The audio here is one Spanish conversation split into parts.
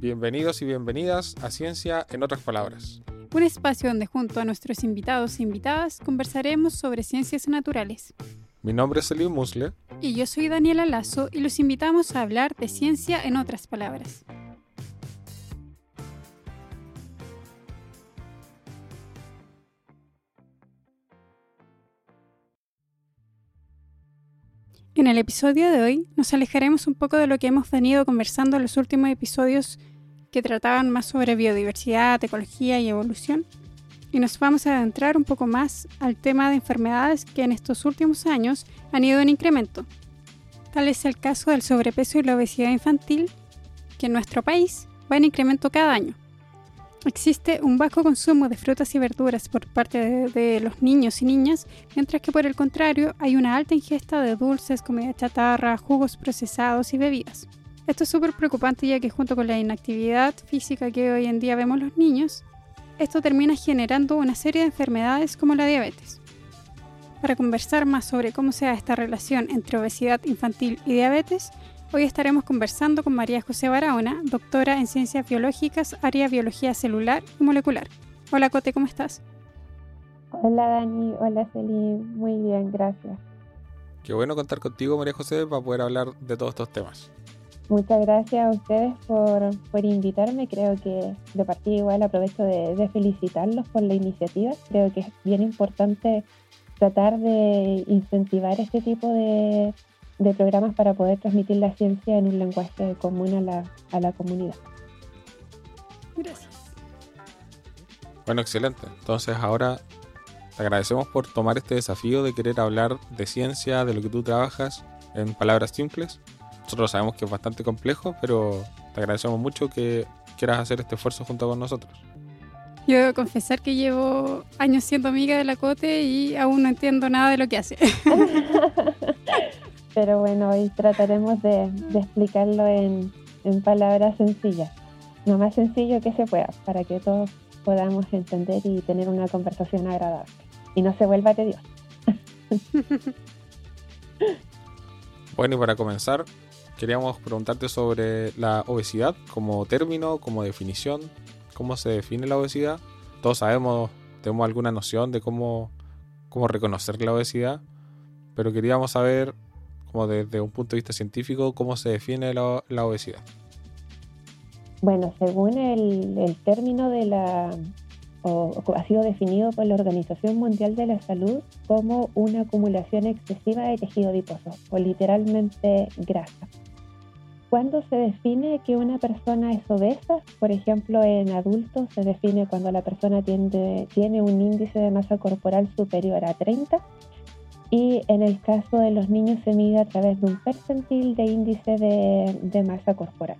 Bienvenidos y bienvenidas a Ciencia en otras palabras. Un espacio donde junto a nuestros invitados e invitadas conversaremos sobre ciencias naturales. Mi nombre es Elim Musle. Y yo soy Daniela Lazo y los invitamos a hablar de ciencia en otras palabras. Episodio de hoy nos alejaremos un poco de lo que hemos venido conversando en los últimos episodios que trataban más sobre biodiversidad, ecología y evolución, y nos vamos a adentrar un poco más al tema de enfermedades que en estos últimos años han ido en incremento. Tal es el caso del sobrepeso y la obesidad infantil, que en nuestro país va en incremento cada año. Existe un bajo consumo de frutas y verduras por parte de, los niños y niñas, mientras que por el contrario hay una alta ingesta de dulces, comida chatarra, jugos procesados y bebidas. Esto es súper preocupante ya que junto con la inactividad física que hoy en día vemos los niños, esto termina generando una serie de enfermedades como la diabetes. Para conversar más sobre cómo se da esta relación entre obesidad infantil y diabetes, Hoy estaremos conversando con María José Barahona, doctora en Ciencias Biológicas, área Biología Celular y Molecular. Hola Cote, ¿cómo estás? Hola Dani, hola Celine, muy bien, gracias. Qué bueno contar contigo María José para poder hablar de todos estos temas. Muchas gracias a ustedes por, por invitarme. Creo que de partida igual aprovecho de, de felicitarlos por la iniciativa. Creo que es bien importante tratar de incentivar este tipo de, de programas para poder transmitir la ciencia en un lenguaje común a la, a la comunidad. Gracias. Bueno, excelente. Entonces ahora te agradecemos por tomar este desafío de querer hablar de ciencia, de lo que tú trabajas, en palabras simples. Nosotros sabemos que es bastante complejo, pero te agradecemos mucho que quieras hacer este esfuerzo junto con nosotros. Yo debo confesar que llevo años siendo amiga de la Cote y aún no entiendo nada de lo que hace. pero bueno, hoy trataremos de, explicarlo en, palabras sencillas, lo más sencillo que se pueda, para que todos podamos entender y tener una conversación agradable y no se vuelva tedioso. bueno, y para comenzar, queríamos preguntarte sobre la obesidad como término, como definición, cómo se define la obesidad. Todos sabemos, tenemos alguna noción de cómo, cómo reconocer la obesidad, pero queríamos saber como desde un punto de vista científico, cómo se define la, obesidad. Bueno, según el, término de la, ha sido definido por la Organización Mundial de la Salud como una acumulación excesiva de tejido adiposo o literalmente grasa. ¿Cuándo se define que una persona es obesa? Por ejemplo, en adultos se define cuando la persona tiene un índice de masa corporal superior a 30 y en el caso de los niños se mide a través de un percentil de índice de, masa corporal.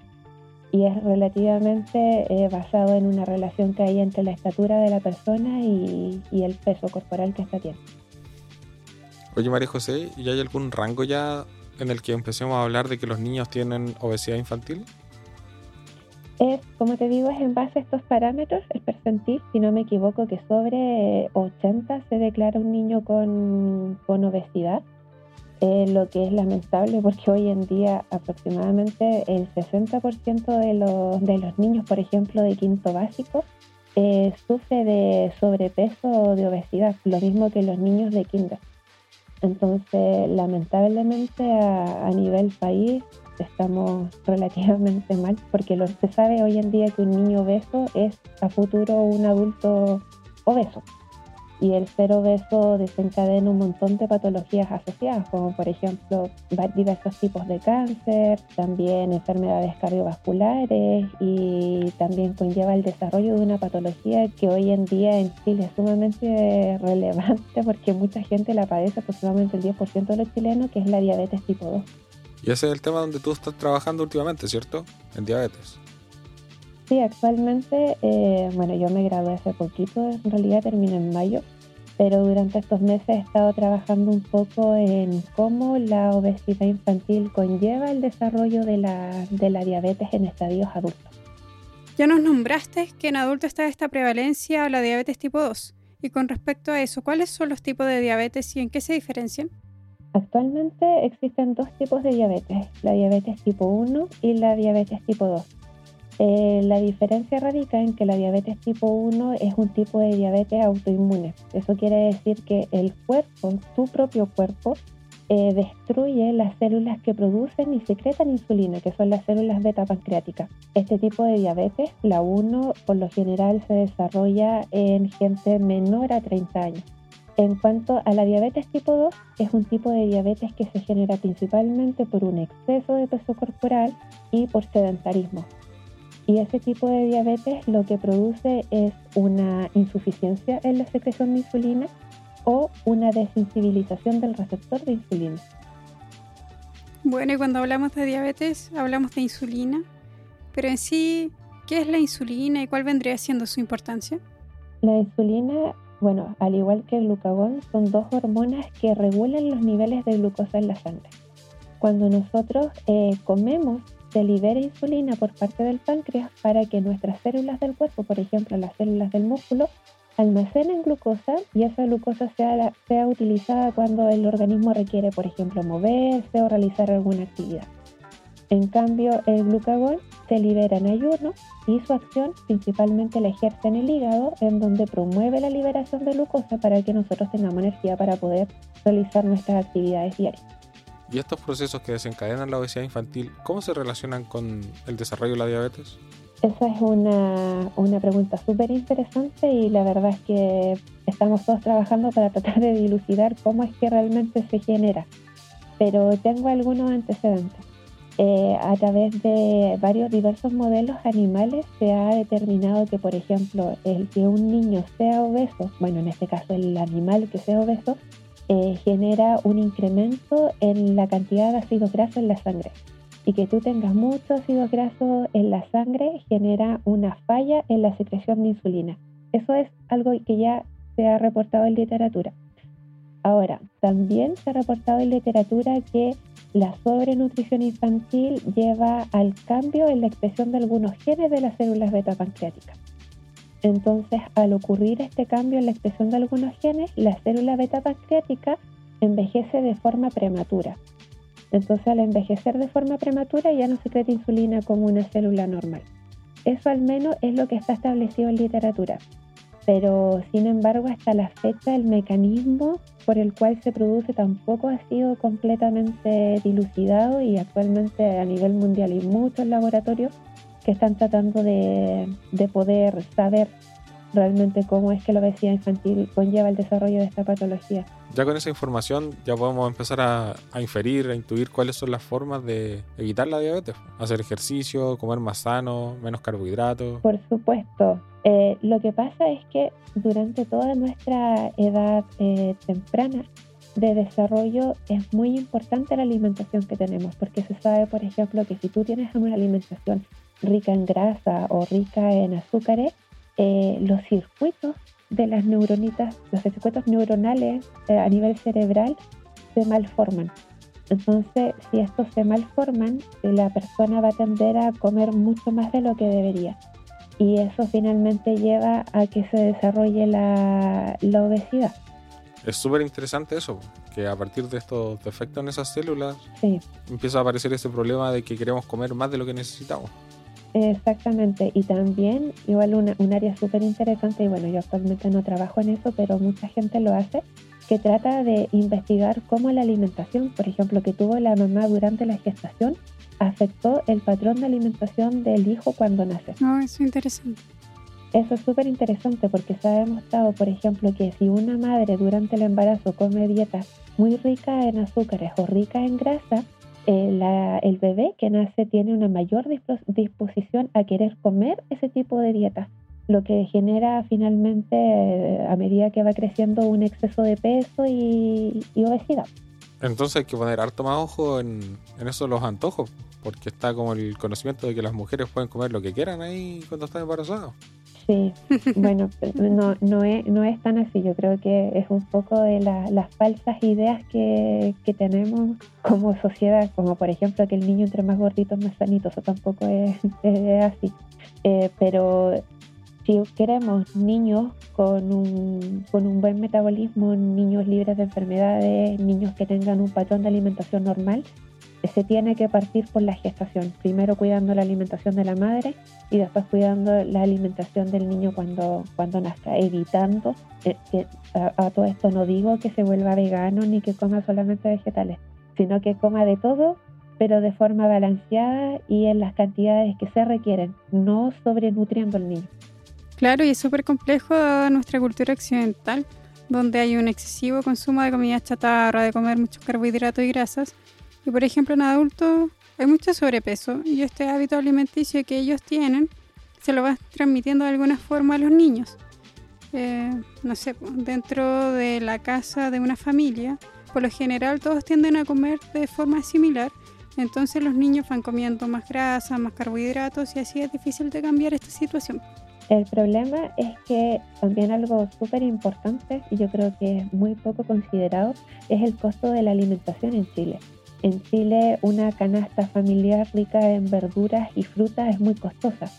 Y es relativamente eh, basado en una relación que hay entre la estatura de la persona y, el peso corporal que está teniendo. Oye María José, ¿y hay algún rango ya en el que empecemos a hablar de que los niños tienen obesidad infantil? Como te digo, es en base a estos parámetros, el percentil, si no me equivoco, que sobre 80 se declara un niño con, obesidad, eh, lo que es lamentable porque hoy en día aproximadamente el 60% de los, de los niños, por ejemplo, de quinto básico, eh, sufre de sobrepeso o de obesidad, lo mismo que los niños de kinder. Entonces, lamentablemente a, a nivel país estamos relativamente mal, porque lo se sabe hoy en día que un niño obeso es a futuro un adulto obeso. Y el ser obeso desencadena un montón de patologías asociadas, como por ejemplo diversos tipos de cáncer, también enfermedades cardiovasculares y también conlleva el desarrollo de una patología que hoy en día en Chile es sumamente relevante porque mucha gente la padece, aproximadamente el 10% de los chilenos, que es la diabetes tipo 2. Y ese es el tema donde tú estás trabajando últimamente, ¿cierto? En diabetes. Sí, actualmente, eh, bueno, yo me gradué hace poquito, en realidad terminé en mayo, pero durante estos meses he estado trabajando un poco en cómo la obesidad infantil conlleva el desarrollo de la, de la diabetes en estadios adultos. Ya nos nombraste que en adultos está esta prevalencia a la diabetes tipo 2. Y con respecto a eso, ¿cuáles son los tipos de diabetes y en qué se diferencian? Actualmente existen dos tipos de diabetes, la diabetes tipo 1 y la diabetes tipo 2. Eh, la diferencia radica en que la diabetes tipo 1 es un tipo de diabetes autoinmune. Eso quiere decir que el cuerpo, su propio cuerpo, eh, destruye las células que producen y secretan insulina, que son las células beta pancreáticas. Este tipo de diabetes, la 1, por lo general se desarrolla en gente menor a 30 años. En cuanto a la diabetes tipo 2, es un tipo de diabetes que se genera principalmente por un exceso de peso corporal y por sedentarismo. Y ese tipo de diabetes lo que produce es una insuficiencia en la secreción de insulina o una desensibilización del receptor de insulina. Bueno, y cuando hablamos de diabetes, hablamos de insulina, pero en sí, ¿qué es la insulina y cuál vendría siendo su importancia? La insulina, bueno, al igual que el glucagón, son dos hormonas que regulan los niveles de glucosa en la sangre. Cuando nosotros eh, comemos, se libera insulina por parte del páncreas para que nuestras células del cuerpo, por ejemplo las células del músculo, almacenen glucosa y esa glucosa sea, sea utilizada cuando el organismo requiere, por ejemplo, moverse o realizar alguna actividad. En cambio, el glucagón se libera en ayuno y su acción principalmente la ejerce en el hígado, en donde promueve la liberación de glucosa para que nosotros tengamos energía para poder realizar nuestras actividades diarias. ¿Y estos procesos que desencadenan la obesidad infantil, cómo se relacionan con el desarrollo de la diabetes? Esa es una, una pregunta súper interesante y la verdad es que estamos todos trabajando para tratar de dilucidar cómo es que realmente se genera. Pero tengo algunos antecedentes. Eh, a través de varios diversos modelos animales se ha determinado que, por ejemplo, el que un niño sea obeso, bueno, en este caso el animal que sea obeso, eh, genera un incremento en la cantidad de ácidos grasos en la sangre y que tú tengas mucho ácido graso en la sangre genera una falla en la secreción de insulina. Eso es algo que ya se ha reportado en literatura. Ahora, también se ha reportado en literatura que la sobrenutrición infantil lleva al cambio en la expresión de algunos genes de las células beta pancreáticas. Entonces, al ocurrir este cambio en la expresión de algunos genes, la célula beta pancreática envejece de forma prematura entonces al envejecer de forma prematura ya no secreta insulina como una célula normal. Eso al menos es lo que está establecido en literatura. Pero sin embargo hasta la fecha el mecanismo por el cual se produce tampoco ha sido completamente dilucidado y actualmente a nivel mundial hay muchos laboratorios que están tratando de, de poder saber realmente cómo es que la obesidad infantil conlleva el desarrollo de esta patología. Ya con esa información ya podemos empezar a, inferir, a intuir cuáles son las formas de evitar la diabetes. Hacer ejercicio, comer más sano, menos carbohidratos. Por supuesto. Eh, lo que pasa es que durante toda nuestra edad eh, temprana de desarrollo es muy importante la alimentación que tenemos, porque se sabe, por ejemplo, que si tú tienes una alimentación rica en grasa o rica en azúcares, eh, los circuitos de las neuronitas, los circuitos neuronales eh, a nivel cerebral se malforman. Entonces, si estos se malforman, eh, la persona va a tender a comer mucho más de lo que debería. Y eso finalmente lleva a que se desarrolle la, la obesidad. Es súper interesante eso, que a partir de estos defectos en esas células empieza a aparecer ese problema de que queremos comer más de lo que necesitamos. Exactamente, y también igual un área súper interesante, y bueno, yo actualmente no trabajo en eso, pero mucha gente lo hace, que trata de investigar cómo la alimentación, por ejemplo, que tuvo la mamá durante la gestación, afectó el patrón de alimentación del hijo cuando nace. No, eso es interesante. Eso es súper interesante porque se ha demostrado, por ejemplo, que si una madre durante el embarazo come dietas muy ricas en azúcares o ricas en grasa, eh, el bebé que nace tiene una mayor disposición a querer comer ese tipo de dieta, lo que genera finalmente, eh, a medida que va creciendo, un exceso de peso y, obesidad. Entonces hay que poner harto más ojo en, en eso los antojos, porque está como el conocimiento de que las mujeres pueden comer lo que quieran ahí cuando están embarazadas. Sí, bueno, no, no, es, no es tan así. Yo creo que es un poco de las falsas ideas que, que, tenemos como sociedad, como por ejemplo que el niño entre más gordito es más sanito. Eso tampoco es, así. Eh, pero si queremos niños con un, con un buen metabolismo, niños libres de enfermedades, niños que tengan un patrón de alimentación normal, se tiene que partir por la gestación, primero cuidando la alimentación de la madre y después cuidando la alimentación del niño cuando, cuando nazca, evitando que a, todo esto no digo que se vuelva vegano ni que coma solamente vegetales, sino que coma de todo, pero de forma balanceada y en las cantidades que se requieren, no sobrenutriendo al niño. Claro, y es súper complejo nuestra cultura occidental, donde hay un excesivo consumo de comida chatarra, de comer muchos carbohidratos y grasas, y por ejemplo en adultos hay mucho sobrepeso y este hábito alimenticio que ellos tienen se lo va transmitiendo de alguna forma a los niños. Eh, no sé, dentro de la casa de una familia, por lo general todos tienden a comer de forma similar, entonces los niños van comiendo más grasa, más carbohidratos y así es difícil de cambiar esta situación. El problema es que también algo súper importante y yo creo que es muy poco considerado es el costo de la alimentación en Chile. En Chile una canasta familiar rica en verduras y frutas es muy costosa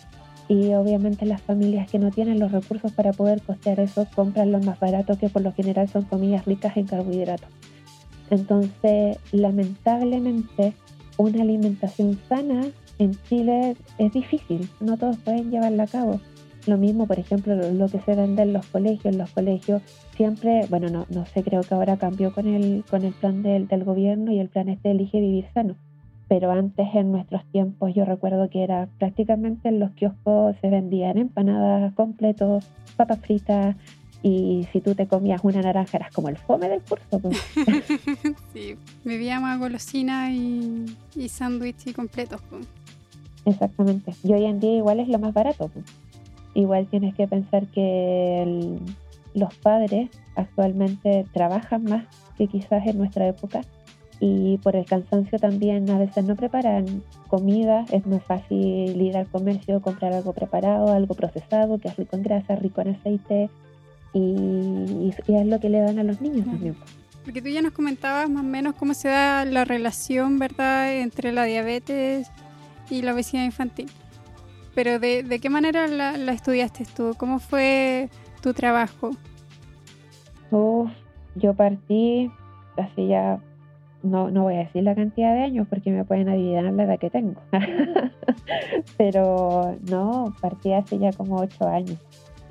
y obviamente las familias que no tienen los recursos para poder costear eso compran lo más barato que por lo general son comidas ricas en carbohidratos. Entonces, lamentablemente, una alimentación sana en Chile es difícil, no todos pueden llevarla a cabo. Lo mismo, por ejemplo, lo que se vende en los colegios. Los colegios siempre, bueno, no, no sé, creo que ahora cambió con el, con el plan del, del gobierno y el plan este Elige Vivir Sano. Pero antes, en nuestros tiempos, yo recuerdo que era prácticamente en los kioscos se vendían empanadas completos, papas fritas, y si tú te comías una naranja eras como el fome del curso. Pues. sí, vivíamos a golosina y, y sándwich y completos. Pues. Exactamente. Y hoy en día igual es lo más barato. Pues igual tienes que pensar que los padres actualmente trabajan más que quizás en nuestra época y por el cansancio también a veces no preparan comida, es más fácil ir al comercio, comprar algo preparado, algo procesado, que es rico en grasa, rico en aceite y, es lo que le dan a los niños también. Porque tú ya nos comentabas más o menos cómo se da la relación, ¿verdad?, entre la diabetes y la obesidad infantil. Pero ¿de, qué manera la, estudiaste tú? ¿Cómo fue tu trabajo? yo partí hace ya, no, no voy a decir la cantidad de años porque me pueden adivinar la edad que tengo. pero no, partí hace ya como ocho años.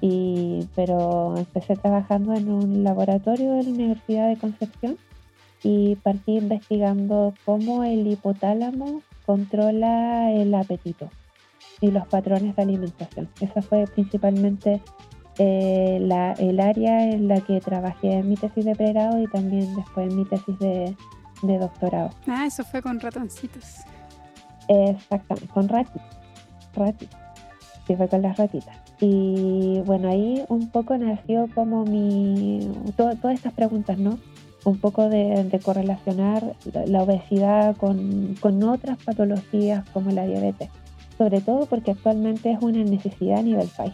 Y, pero empecé trabajando en un laboratorio de la Universidad de Concepción y partí investigando cómo el hipotálamo controla el apetito y los patrones de alimentación. Esa fue principalmente eh, la, el área en la que trabajé en mi tesis de pregrado y también después en mi tesis de, doctorado. Ah, eso fue con ratoncitos. Exactamente, con ratitas. Ratitas. Sí, fue con las ratitas. Y bueno, ahí un poco nació como mi. todas estas preguntas, ¿no? Un poco de, correlacionar la, obesidad con, con otras patologías como la diabetes sobre todo porque actualmente es una necesidad a nivel país,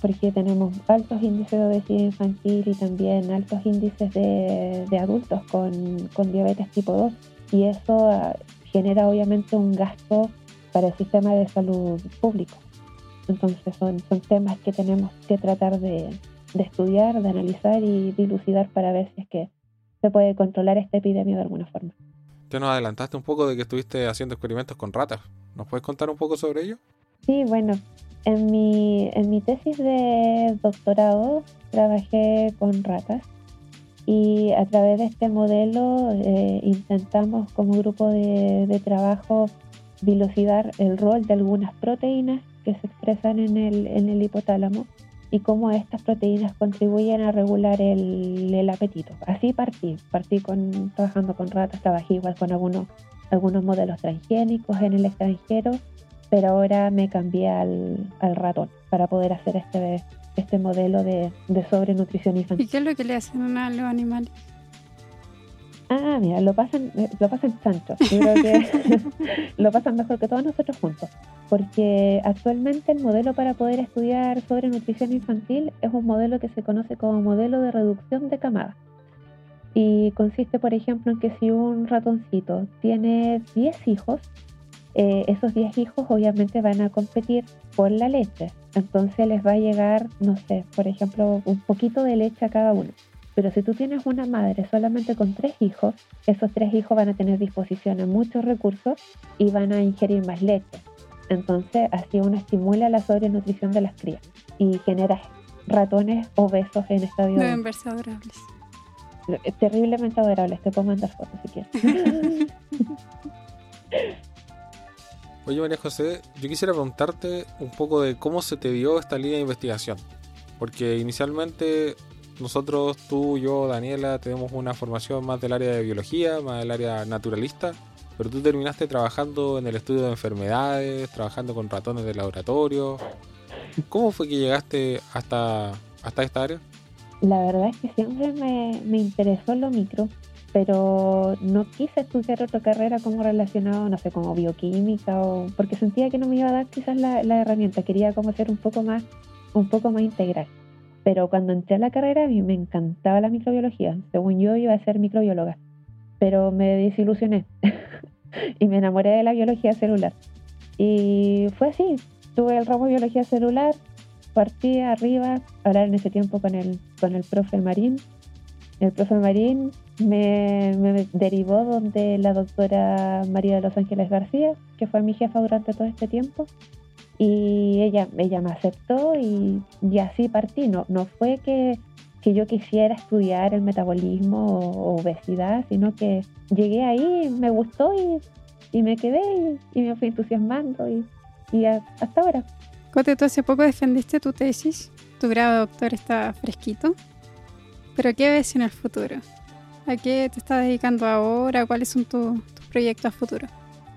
porque tenemos altos índices de obesidad infantil y también altos índices de, adultos con, diabetes tipo 2 y eso ah, genera obviamente un gasto para el sistema de salud público. Entonces son, son temas que tenemos que tratar de, de estudiar, de analizar y dilucidar para ver si es que se puede controlar esta epidemia de alguna forma. Te nos adelantaste un poco de que estuviste haciendo experimentos con ratas. ¿Nos puedes contar un poco sobre ello? Sí, bueno, en mi, en mi tesis de doctorado trabajé con ratas y a través de este modelo eh, intentamos como grupo de, trabajo dilucidar el rol de algunas proteínas que se expresan en el, en el hipotálamo y cómo estas proteínas contribuyen a regular el, el apetito. Así partí, partí con, trabajando con ratas, trabajé igual con algunos, algunos modelos transgénicos en el extranjero, pero ahora me cambié al, al ratón para poder hacer este, este modelo de, de sobrenutrición infantil. ¿Y qué es lo que le hacen a los animales? Ah, mira, lo pasan, eh, lo pasan chancho. Yo creo que lo pasan mejor que todos nosotros juntos. Porque actualmente el modelo para poder estudiar sobre nutrición infantil es un modelo que se conoce como modelo de reducción de camada. Y consiste, por ejemplo, en que si un ratoncito tiene 10 hijos, eh, esos 10 hijos obviamente van a competir por la leche. Entonces les va a llegar, no sé, por ejemplo, un poquito de leche a cada uno. Pero si tú tienes una madre solamente con tres hijos, esos tres hijos van a tener disposición a muchos recursos y van a ingerir más leche. Entonces, así uno estimula la sobrenutrición de las crías y genera ratones obesos en estadio. Deben verse adorables. Terriblemente adorables. Te puedo mandar fotos si quieres. Oye, María José, yo quisiera preguntarte un poco de cómo se te dio esta línea de investigación. Porque inicialmente nosotros, tú, yo, Daniela, tenemos una formación más del área de biología, más del área naturalista, pero tú terminaste trabajando en el estudio de enfermedades, trabajando con ratones de laboratorio. ¿Cómo fue que llegaste hasta, hasta esta área? La verdad es que siempre me, me interesó lo micro pero no quise estudiar otra carrera como relacionado, no sé, como bioquímica o porque sentía que no me iba a dar quizás la, herramienta, quería como ser un poco más, un poco más integral. Pero cuando entré a la carrera a mí me encantaba la microbiología, según yo iba a ser microbióloga, pero me desilusioné y me enamoré de la biología celular. Y fue así, tuve el ramo de biología celular, partí arriba, hablar en ese tiempo con el, con el profe Marín. El profe Marín me, derivó donde la doctora María de los Ángeles García, que fue mi jefa durante todo este tiempo, y ella, ella me aceptó y, y así partí. No, no fue que, que, yo quisiera estudiar el metabolismo o, obesidad, sino que llegué ahí, me gustó y, y me quedé y, me fui entusiasmando y, y hasta ahora. Cote, tú hace poco defendiste tu tesis, tu grado de doctor está fresquito, pero ¿qué ves en el futuro? ¿A qué te estás dedicando ahora? ¿Cuáles son tus proyectos a futuro?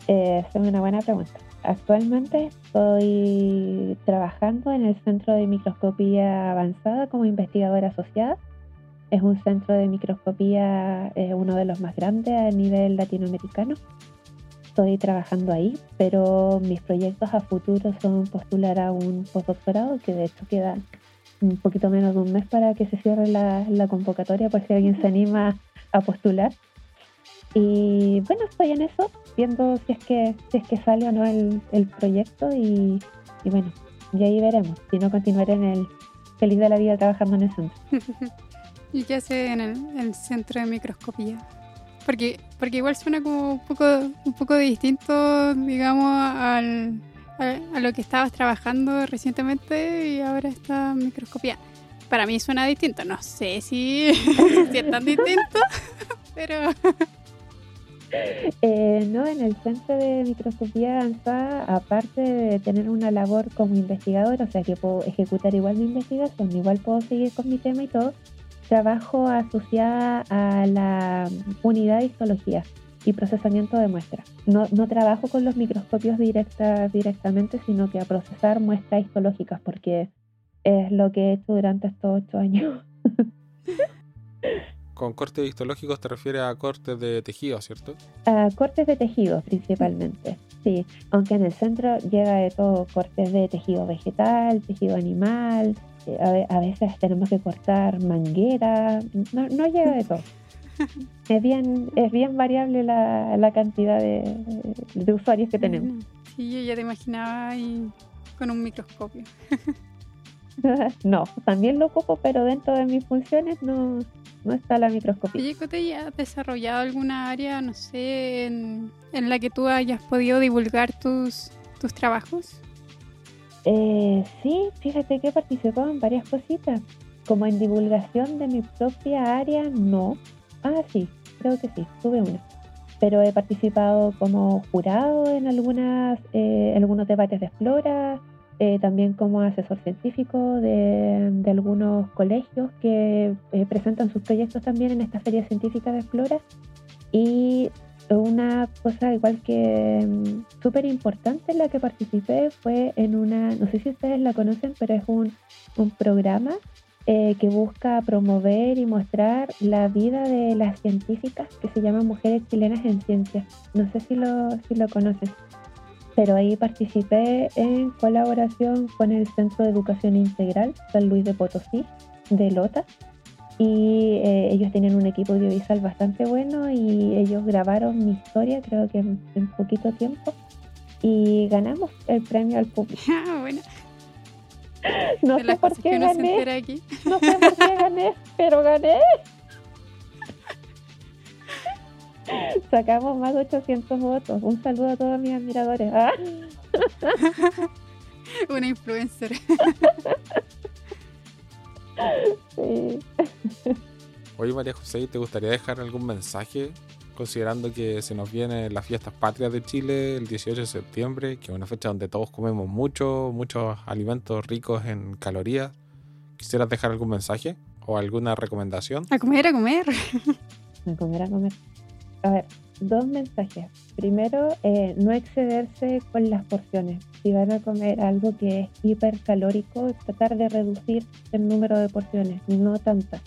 Eh, es una buena pregunta. Actualmente estoy trabajando en el Centro de Microscopía Avanzada como investigadora asociada. Es un centro de microscopía, eh, uno de los más grandes a nivel latinoamericano. Estoy trabajando ahí, pero mis proyectos a futuro son postular a un postdoctorado, que de hecho queda un poquito menos de un mes para que se cierre la, la convocatoria, por si alguien se anima a postular. Y bueno, estoy en eso, viendo si es que, si es que sale o no el, el proyecto y, y, bueno, y ahí veremos. Si no, continuaré en el feliz de la vida trabajando en el centro. ¿Y qué hace en el, centro de microscopía? Porque, porque igual suena como un poco, un poco distinto, digamos, al, a, lo que estabas trabajando recientemente y ahora está microscopía para mí suena distinto. No sé si, es tan distinto, pero... Eh, no, en el centro de microscopía avanzada, aparte de tener una labor como investigadora, o sea que puedo ejecutar igual mi investigación, igual puedo seguir con mi tema y todo, trabajo asociada a la unidad de histología y procesamiento de muestras. No, no trabajo con los microscopios directa, directamente, sino que a procesar muestras histológicas, porque es lo que he hecho durante estos ocho años. Con cortes histológicos te refieres a cortes de tejido, ¿cierto? A cortes de tejido principalmente, sí. Aunque en el centro llega de todo, cortes de tejido vegetal, tejido animal, a, veces tenemos que cortar manguera, no, no llega de todo. Es bien, es bien variable la, la cantidad de, de, usuarios que tenemos. Sí, yo ya te imaginaba ahí con un microscopio. no, también lo ocupo, pero dentro de mis funciones no, no está la microscopía. Oye, ¿te ya has desarrollado alguna área, no sé, en, la que tú hayas podido divulgar tus, tus trabajos? Eh, sí, fíjate que he participado en varias cositas. Como en divulgación de mi propia área, no. Ah, sí, creo que sí, tuve una. Pero he participado como jurado en algunas, eh, algunos debates de Explora, eh, también como asesor científico de, algunos colegios que eh, presentan sus proyectos también en esta feria científica de Explora. Y una cosa igual que mm, súper importante en la que participé fue en una, no sé si ustedes la conocen, pero es un, un programa eh, que busca promover y mostrar la vida de las científicas que se llama Mujeres Chilenas en Ciencia. No sé si lo, si lo conocen pero ahí participé en colaboración con el Centro de Educación Integral San Luis de Potosí, de Lota, y eh, ellos tienen un equipo audiovisual bastante bueno y ellos grabaron mi historia, creo que en, poquito tiempo, y ganamos el premio al público. Ah, bueno. No sé por qué gané, aquí. no sé por qué gané, pero gané. Sacamos más de 800 votos. Un saludo a todos mis admiradores. Ah, Una influencer. Sí. Oye, María José, ¿te gustaría dejar algún mensaje considerando que se nos vienen las fiestas patrias de Chile el 18 de septiembre, que es una fecha donde todos comemos mucho, muchos alimentos ricos en calorías? ¿Quisieras dejar algún mensaje o alguna recomendación? A comer, a comer. A comer, a comer. A ver, dos mensajes. Primero, eh, no excederse con las porciones. Si van a comer algo que es hipercalórico, tratar de reducir el número de porciones, no tantas.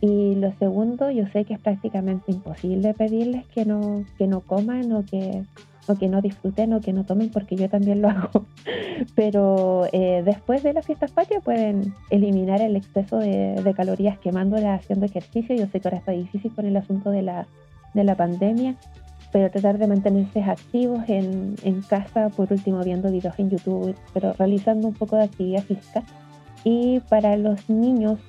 Y lo segundo, yo sé que es prácticamente imposible pedirles que no, que no coman o que, o que no disfruten o que no tomen, porque yo también lo hago. Pero eh, después de las fiestas patrias pueden eliminar el exceso de, de calorías quemándolas haciendo ejercicio. Yo sé que ahora está difícil con el asunto de la, de la pandemia, pero tratar de mantenerse activos en, en casa, por último viendo videos en YouTube, pero realizando un poco de actividad física. Y para los niños,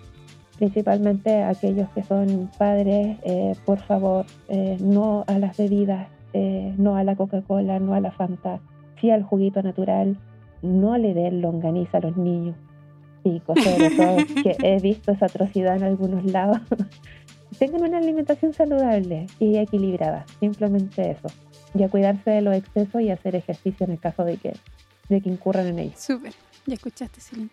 principalmente aquellos que son padres, eh, por favor, eh, no a las bebidas, eh, no a la Coca-Cola, no a la Fanta, sí al juguito natural, no le den longaniza a los niños. Chicos, sobre todo, que he visto esa atrocidad en algunos lados. Tengan una alimentación saludable y equilibrada, simplemente eso. Y a cuidarse de los excesos y hacer ejercicio en el caso de que, de que incurran en ellos. Súper. Ya escuchaste, Celine.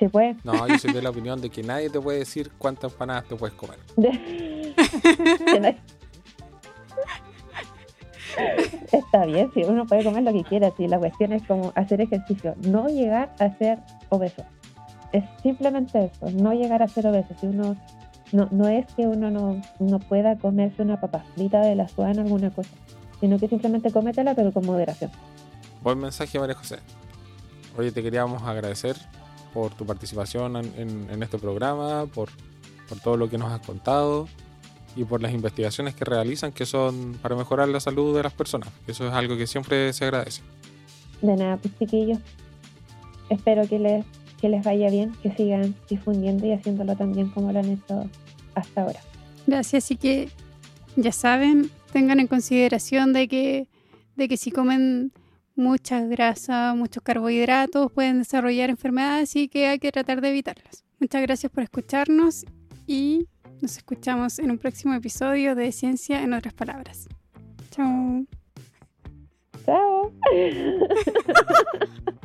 ¿Se puede? No, yo soy de la opinión de que nadie te puede decir cuántas empanadas te puedes comer. Está bien, si uno puede comer lo que quiera, si la cuestión es como hacer ejercicio, no llegar a ser obeso. Es simplemente eso, no llegar a ser obeso. Si uno no, no es que uno no, no pueda comerse una papa frita de la suana alguna cosa, sino que simplemente cómetela pero con moderación. Buen mensaje, María José. Oye, te queríamos agradecer por tu participación en, en- en este programa, por, por todo lo que nos has contado y por las investigaciones que realizan que son para mejorar la salud de las personas. Eso es algo que siempre se agradece. De nada, pues chiquillos. Espero que les, que les vaya bien, que sigan difundiendo y haciéndolo tan bien como lo han hecho hasta ahora. Gracias, así que ya saben, tengan en consideración de que, de que si comen mucha grasa, muchos carbohidratos, pueden desarrollar enfermedades y que hay que tratar de evitarlas. Muchas gracias por escucharnos y nos escuchamos en un próximo episodio de Ciencia en otras palabras. Chao. ¡Chao!